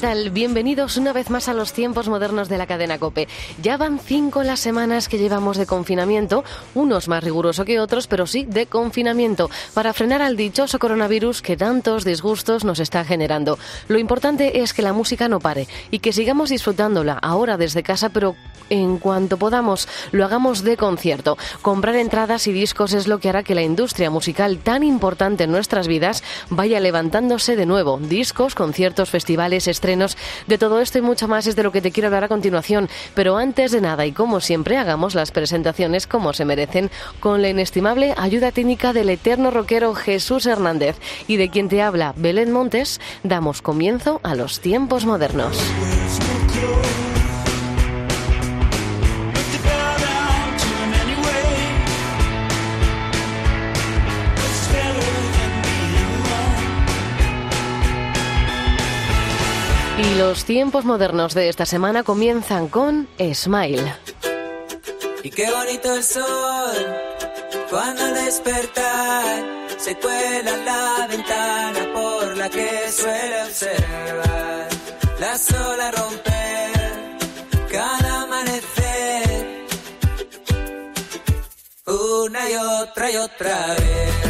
Tal? Bienvenidos una vez más a los tiempos modernos de la cadena Cope. Ya van cinco las semanas que llevamos de confinamiento, unos más riguroso que otros, pero sí de confinamiento, para frenar al dichoso coronavirus que tantos disgustos nos está generando. Lo importante es que la música no pare y que sigamos disfrutándola ahora desde casa, pero en cuanto podamos, lo hagamos de concierto. Comprar entradas y discos es lo que hará que la industria musical tan importante en nuestras vidas vaya levantándose de nuevo. Discos, conciertos, festivales, De todo esto y mucho más es de lo que te quiero hablar a continuación. Pero antes de nada y como siempre, hagamos las presentaciones como se merecen con la inestimable ayuda técnica del eterno rockero Jesús Hernández y de quien te habla Belén Montes, damos comienzo a los tiempos modernos. Los tiempos modernos de esta semana comienzan con Smile. Y qué bonito el sol cuando al despertar se cuela la ventana por la que suele observar la sola romper cada amanecer una y otra y otra vez.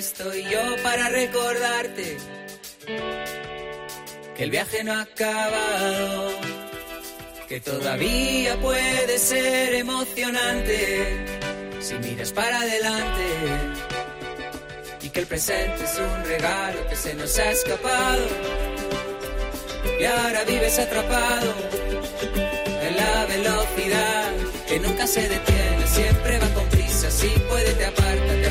estoy yo para recordarte que el viaje no ha acabado, que todavía puede ser emocionante si miras para adelante y que el presente es un regalo que se nos ha escapado y ahora vives atrapado en la velocidad que nunca se detiene, siempre va con prisa, si puede te aparta, te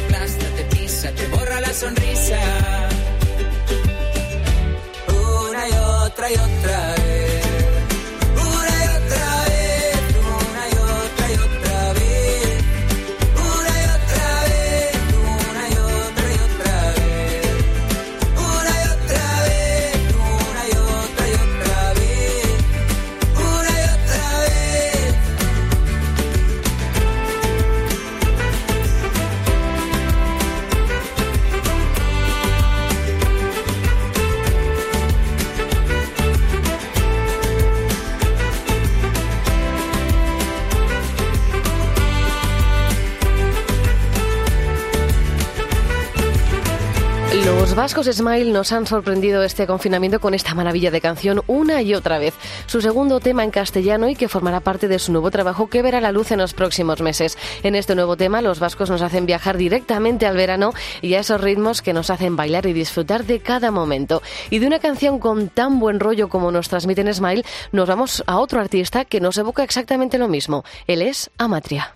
la sonrisa. Una y otra y otra Los vascos Smile nos han sorprendido este confinamiento con esta maravilla de canción una y otra vez. Su segundo tema en castellano y que formará parte de su nuevo trabajo que verá la luz en los próximos meses. En este nuevo tema, los vascos nos hacen viajar directamente al verano y a esos ritmos que nos hacen bailar y disfrutar de cada momento. Y de una canción con tan buen rollo como nos transmiten Smile, nos vamos a otro artista que nos evoca exactamente lo mismo. Él es Amatria.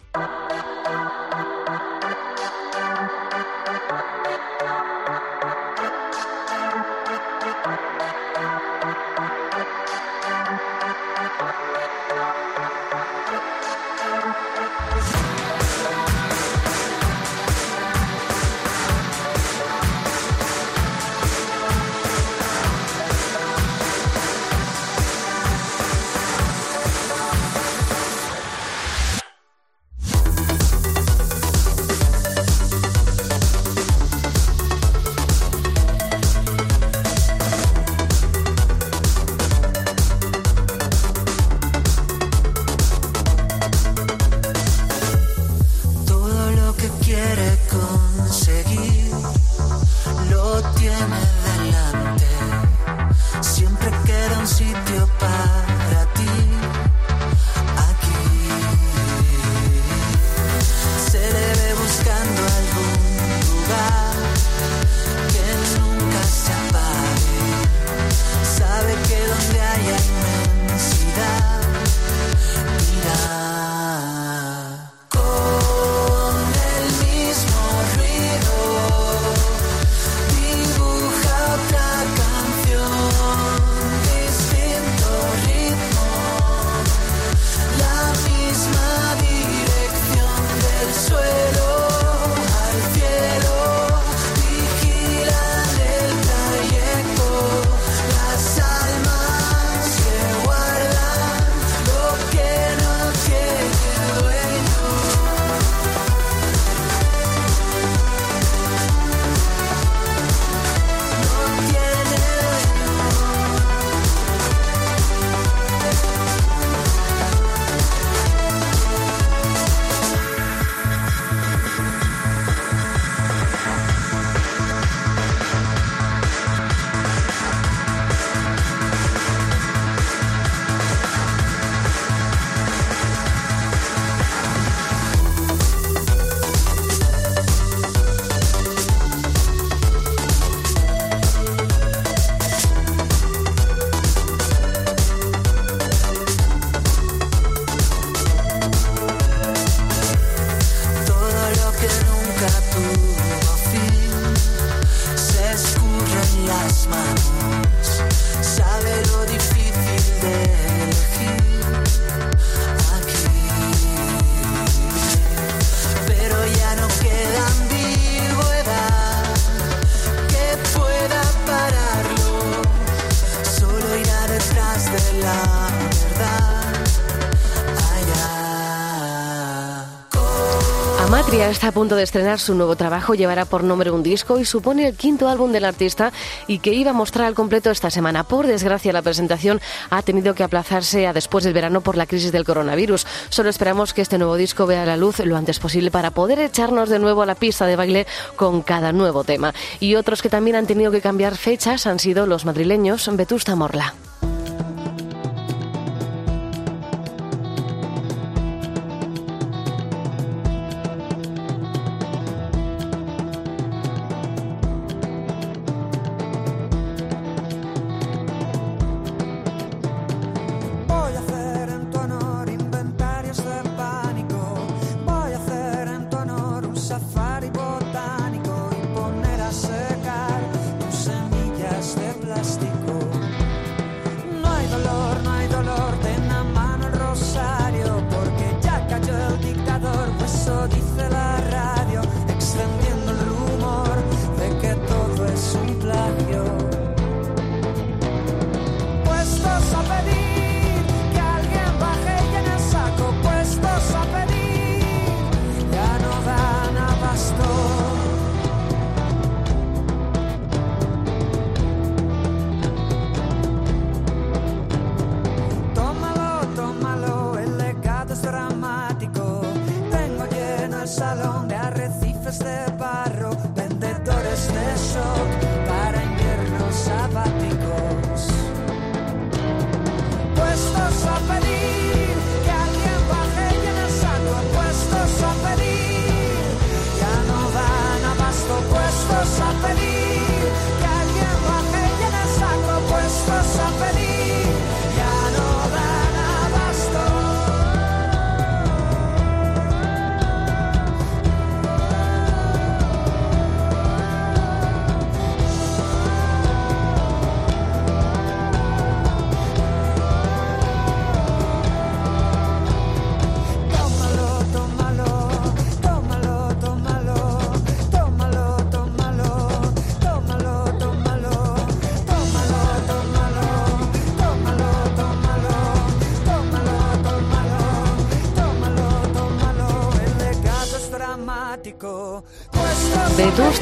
Amatria está a punto de estrenar su nuevo trabajo, llevará por nombre un disco y supone el quinto álbum del artista y que iba a mostrar al completo esta semana. Por desgracia, la presentación ha tenido que aplazarse a después del verano por la crisis del coronavirus. Solo esperamos que este nuevo disco vea la luz lo antes posible para poder echarnos de nuevo a la pista de baile con cada nuevo tema. Y otros que también han tenido que cambiar fechas han sido los madrileños Vetusta Morla.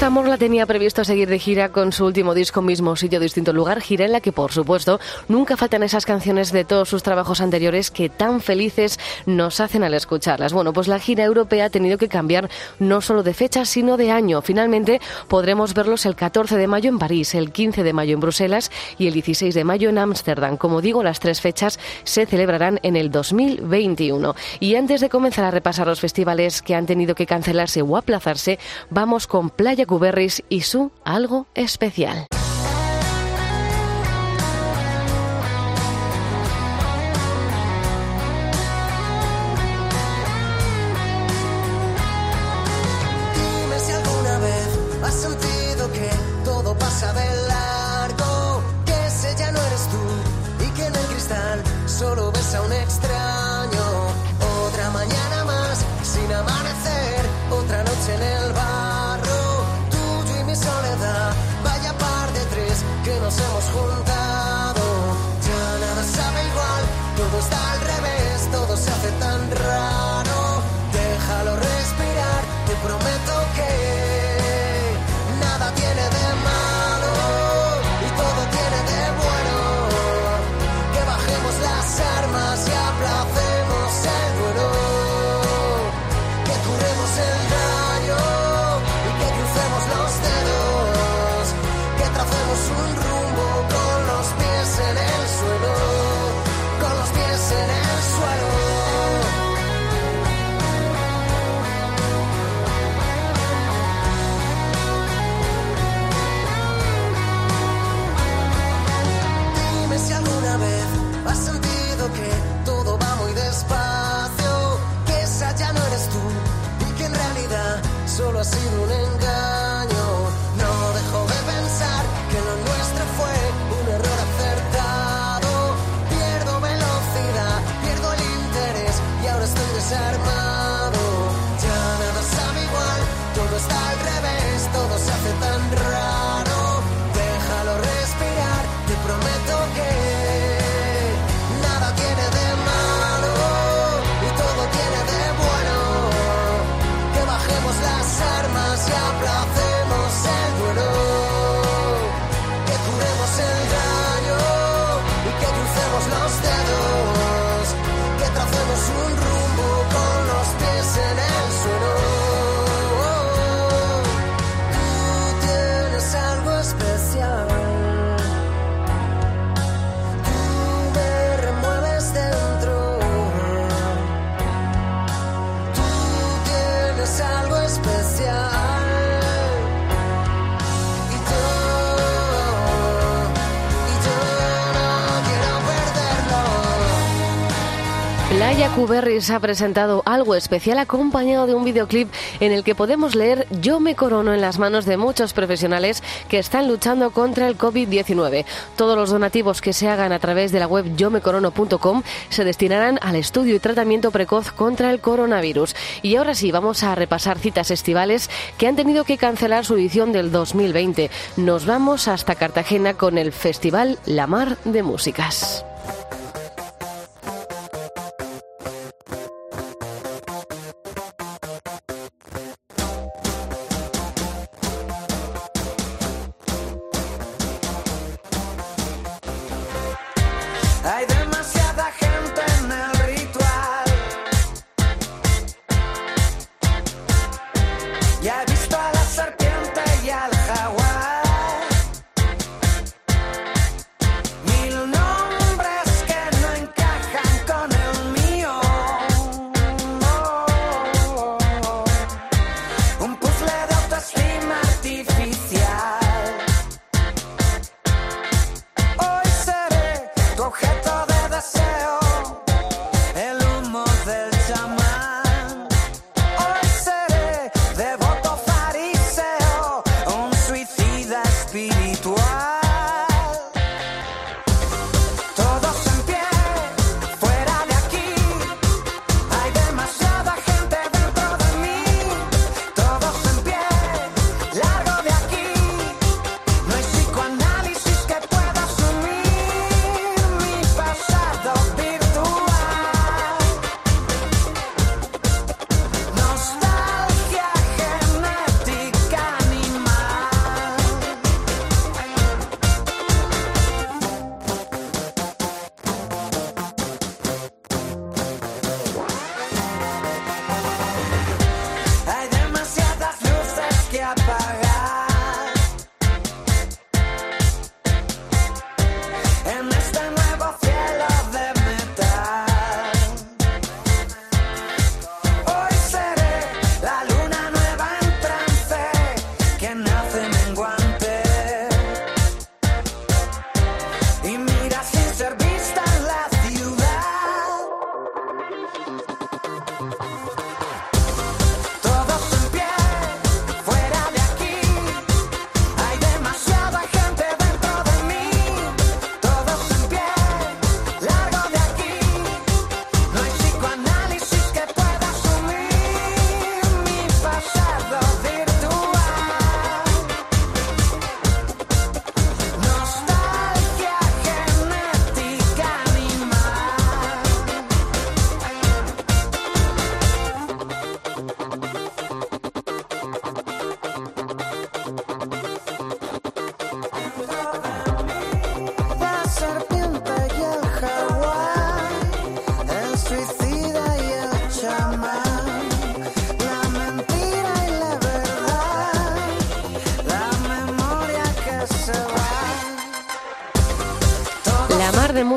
Vetusta Morla tenía previsto seguir de gira con su último disco, mismo sitio, distinto lugar, gira en la que, por supuesto, nunca faltan esas canciones de todos sus trabajos anteriores que tan felices nos hacen al escucharlas. Bueno, pues la gira europea ha tenido que cambiar no solo de fecha, sino de año. Finalmente podremos verlos el 14 de mayo en París, el 15 de mayo en Bruselas y el 16 de mayo en Ámsterdam. Como digo, las tres fechas se celebrarán en el 2021. Y antes de comenzar a repasar los festivales que han tenido que cancelarse o aplazarse, vamos con Playa Y su algo especial. Cuberris ha presentado algo especial acompañado de un videoclip en el que podemos leer Yo me corono en las manos de muchos profesionales que están luchando contra el COVID-19. Todos los donativos que se hagan a través de la web yomecorono.com se destinarán al estudio y tratamiento precoz contra el coronavirus. Y ahora sí, vamos a repasar citas estivales que han tenido que cancelar su edición del 2020. Nos vamos hasta Cartagena con el Festival La Mar de Músicas.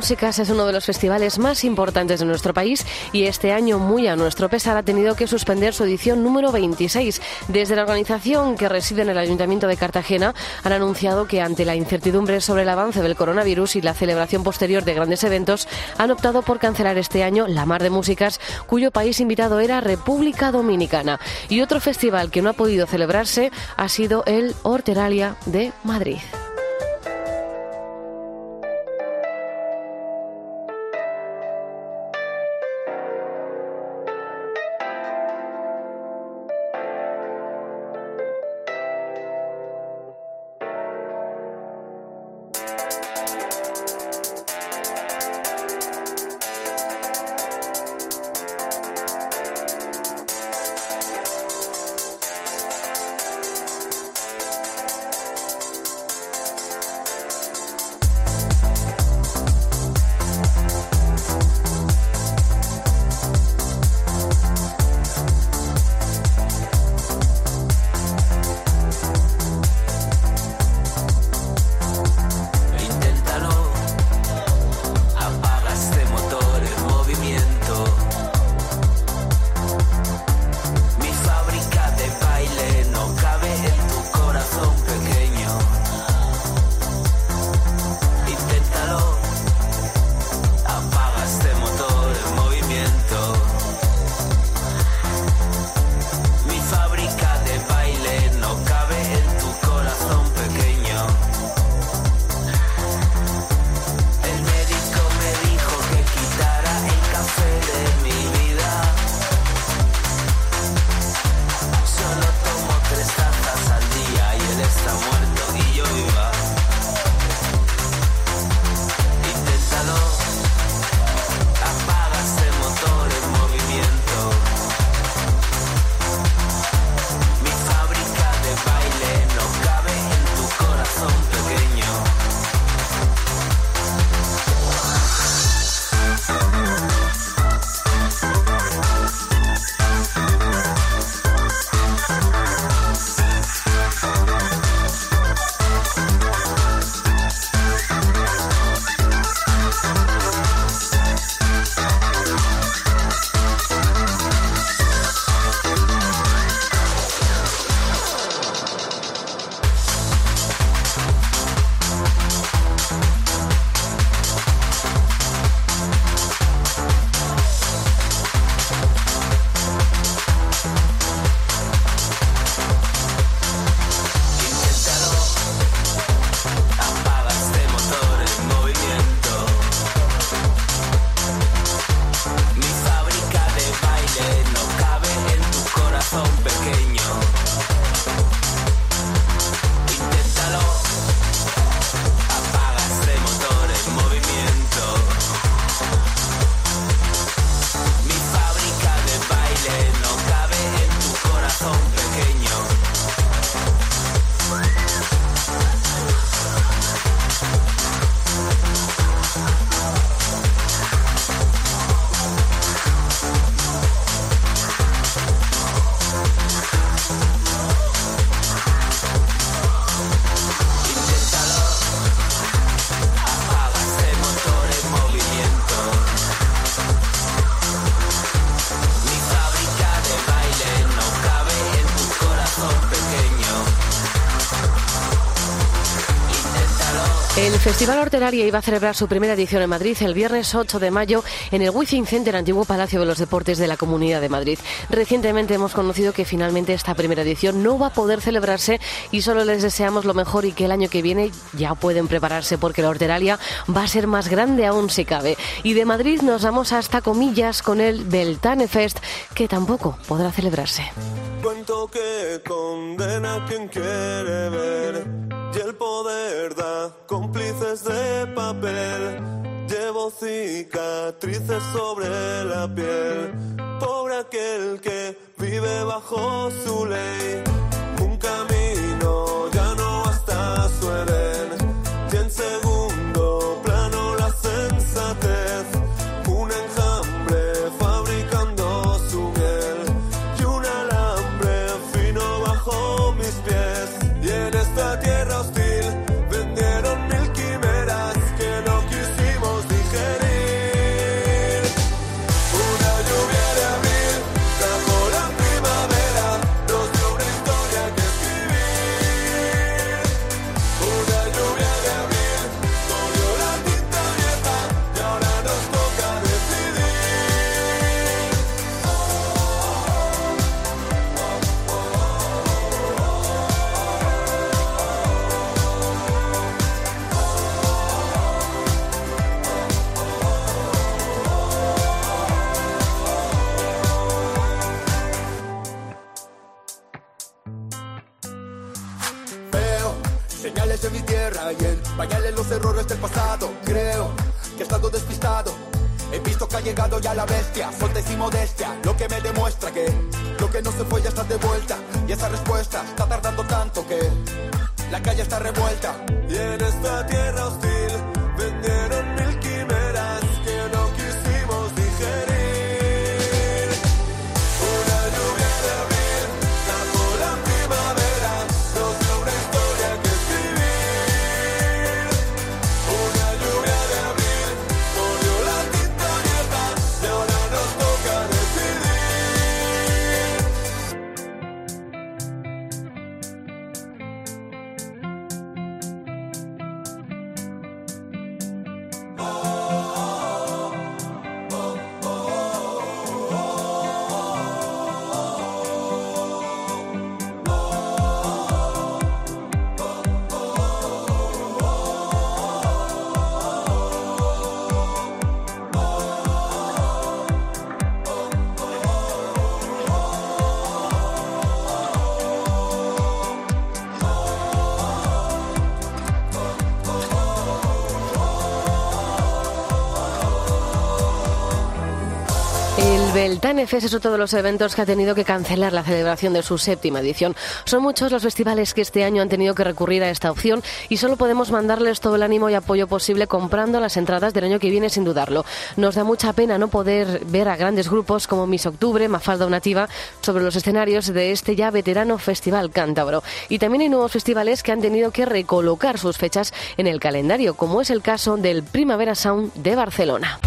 Músicas es uno de los festivales más importantes de nuestro país y este año, muy a nuestro pesar, ha tenido que suspender su edición número 26. Desde la organización que reside en el Ayuntamiento de Cartagena han anunciado que ante la incertidumbre sobre el avance del coronavirus y la celebración posterior de grandes eventos, han optado por cancelar este año la Mar de Músicas, cuyo país invitado era República Dominicana. Y otro festival que no ha podido celebrarse ha sido el Horteralia de Madrid. Festival Hortelaria iba a celebrar su primera edición en Madrid el viernes 8 de mayo en el Wizzing Center, antiguo Palacio de los Deportes de la Comunidad de Madrid. Recientemente hemos conocido que finalmente esta primera edición no va a poder celebrarse y solo les deseamos lo mejor y que el año que viene ya pueden prepararse porque la Hortelaria va a ser más grande aún si cabe. Y de Madrid nos vamos hasta comillas con el Beltane Fest que tampoco podrá celebrarse. Cuento que condena quien quiere ver y el poder da cómplices de papel. Llevo cicatrices sobre la piel. Pobre aquel que vive bajo su ley. Un camino ya no hasta su Edén. Pañales los errores del pasado. Creo que estando despistado he visto que ha llegado ya la bestia. Soltez y modestia, lo que me demuestra que lo que no se fue ya está de vuelta. Y esa respuesta está tardando tanto que la calle está revuelta. Y en esta tierra hostil vendieron El Beltane Fest es otro de los eventos que ha tenido que cancelar la celebración de su séptima edición. Son muchos los festivales que este año han tenido que recurrir a esta opción y solo podemos mandarles todo el ánimo y apoyo posible comprando las entradas del año que viene sin dudarlo. Nos da mucha pena no poder ver a grandes grupos como Miss Octubre, Mafalda Nativa sobre los escenarios de este ya veterano Festival Cántabro. Y también hay nuevos festivales que han tenido que recolocar sus fechas en el calendario, como es el caso del Primavera Sound de Barcelona.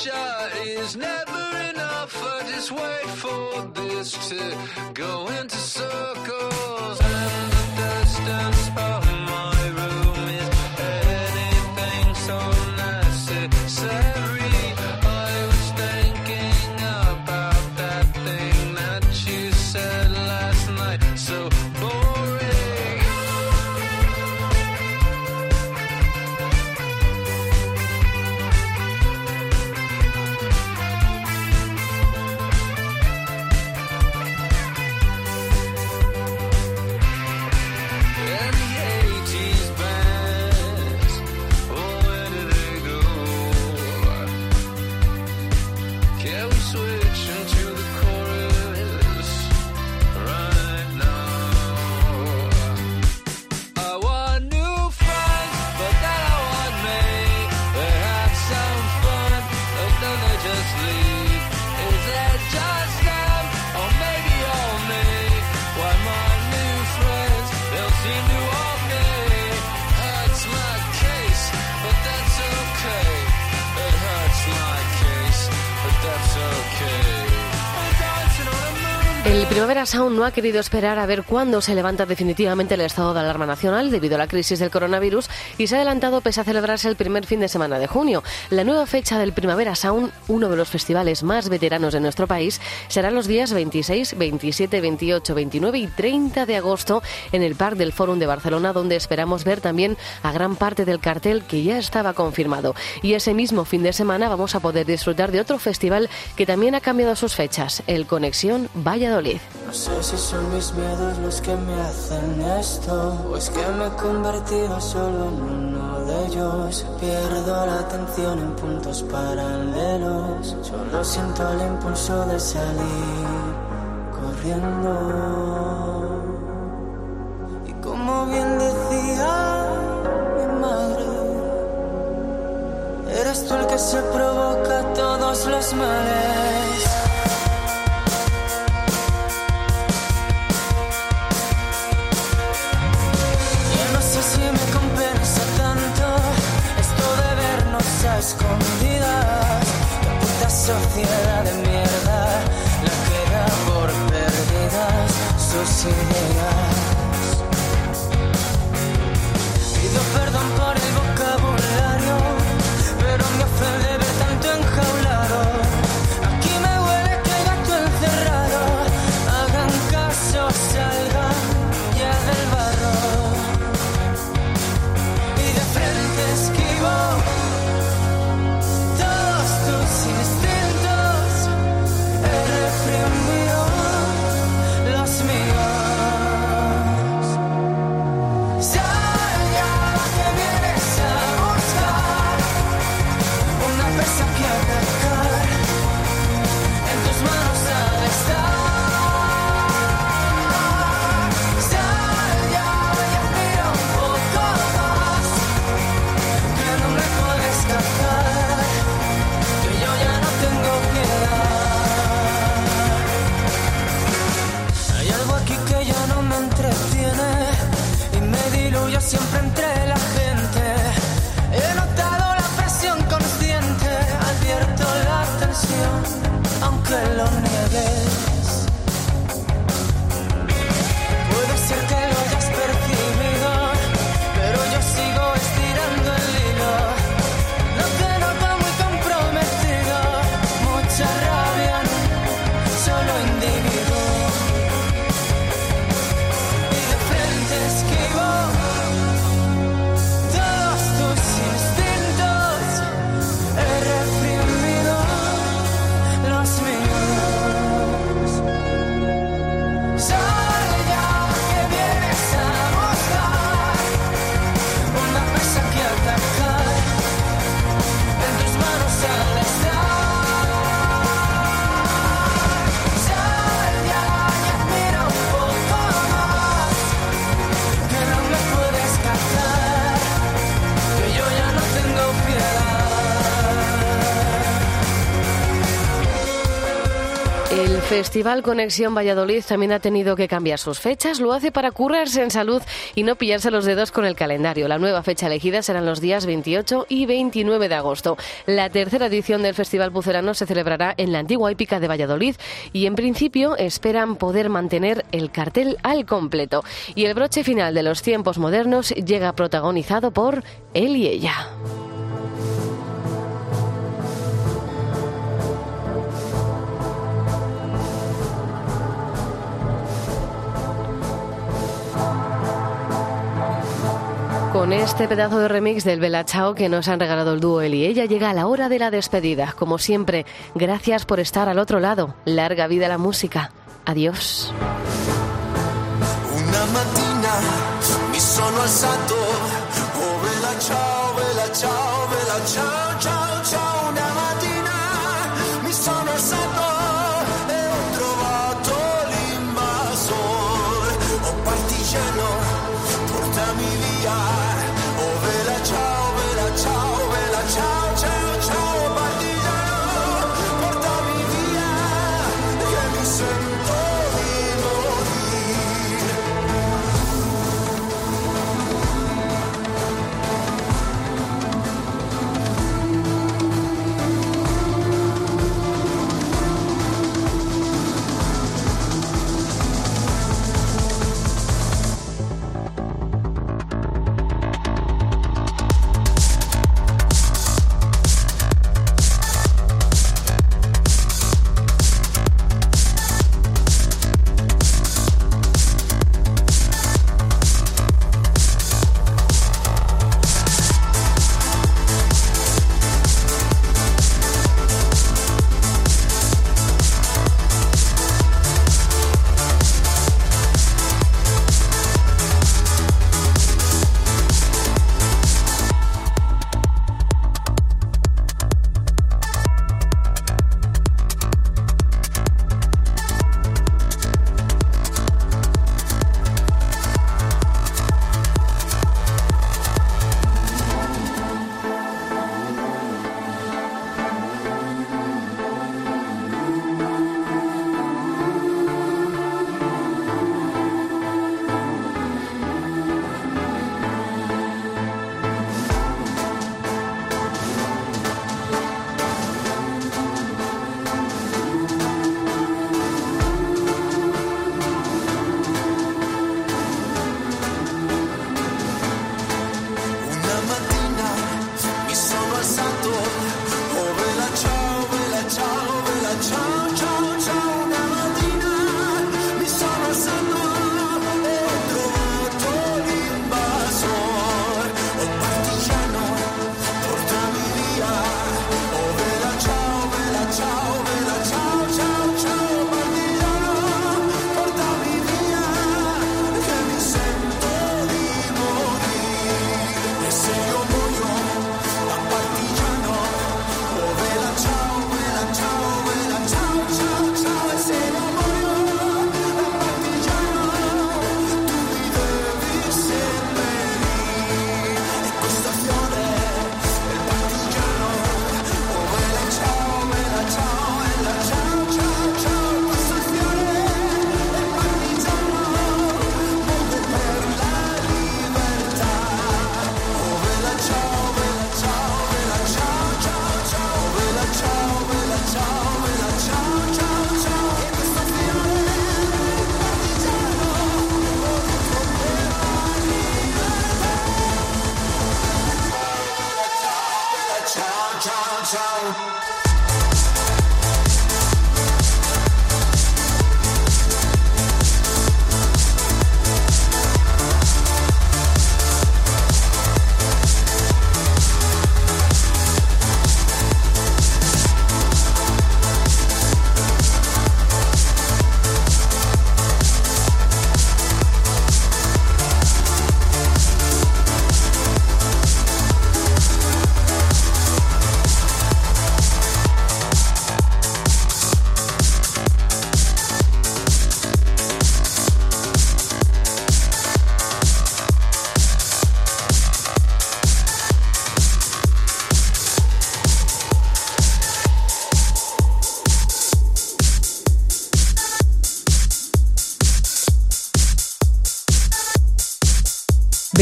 Shot is never enough. I just wait for this to go into circles. And the of my Primavera Sound no ha querido esperar a ver cuándo se levanta definitivamente el estado de alarma nacional debido a la crisis del coronavirus y se ha adelantado pese a celebrarse el primer fin de semana de junio. La nueva fecha del Primavera Sound, uno de los festivales más veteranos de nuestro país, será los días 26, 27, 28, 29 y 30 de agosto en el Parc del Fórum de Barcelona, donde esperamos ver también a gran parte del cartel que ya estaba confirmado. Y ese mismo fin de semana vamos a poder disfrutar de otro festival que también ha cambiado sus fechas, el Conexión Valladolid. No sé si son mis miedos los que me hacen esto o es que me he convertido solo en uno de ellos. Pierdo la atención en puntos paralelos. Solo siento el impulso de salir corriendo. Y como bien decía mi madre, eres tú el que se provoca todos los males. Festival Conexión Valladolid también ha tenido que cambiar sus fechas. Lo hace para curarse en salud y no pillarse los dedos con el calendario. La nueva fecha elegida serán los días 28 y 29 de agosto. La tercera edición del Festival Bucerano se celebrará en la antigua hípica de Valladolid y en principio esperan poder mantener el cartel al completo. Y el broche final de los tiempos modernos llega protagonizado por él y ella. Con este pedazo de remix del Bella Chao que nos han regalado el dúo él y ella, llega la hora de la despedida. Como siempre, gracias por estar al otro lado. Larga vida a la música. Adiós. Una mattina mi sono alzato, oh bella ciao, bella ciao, bella ciao.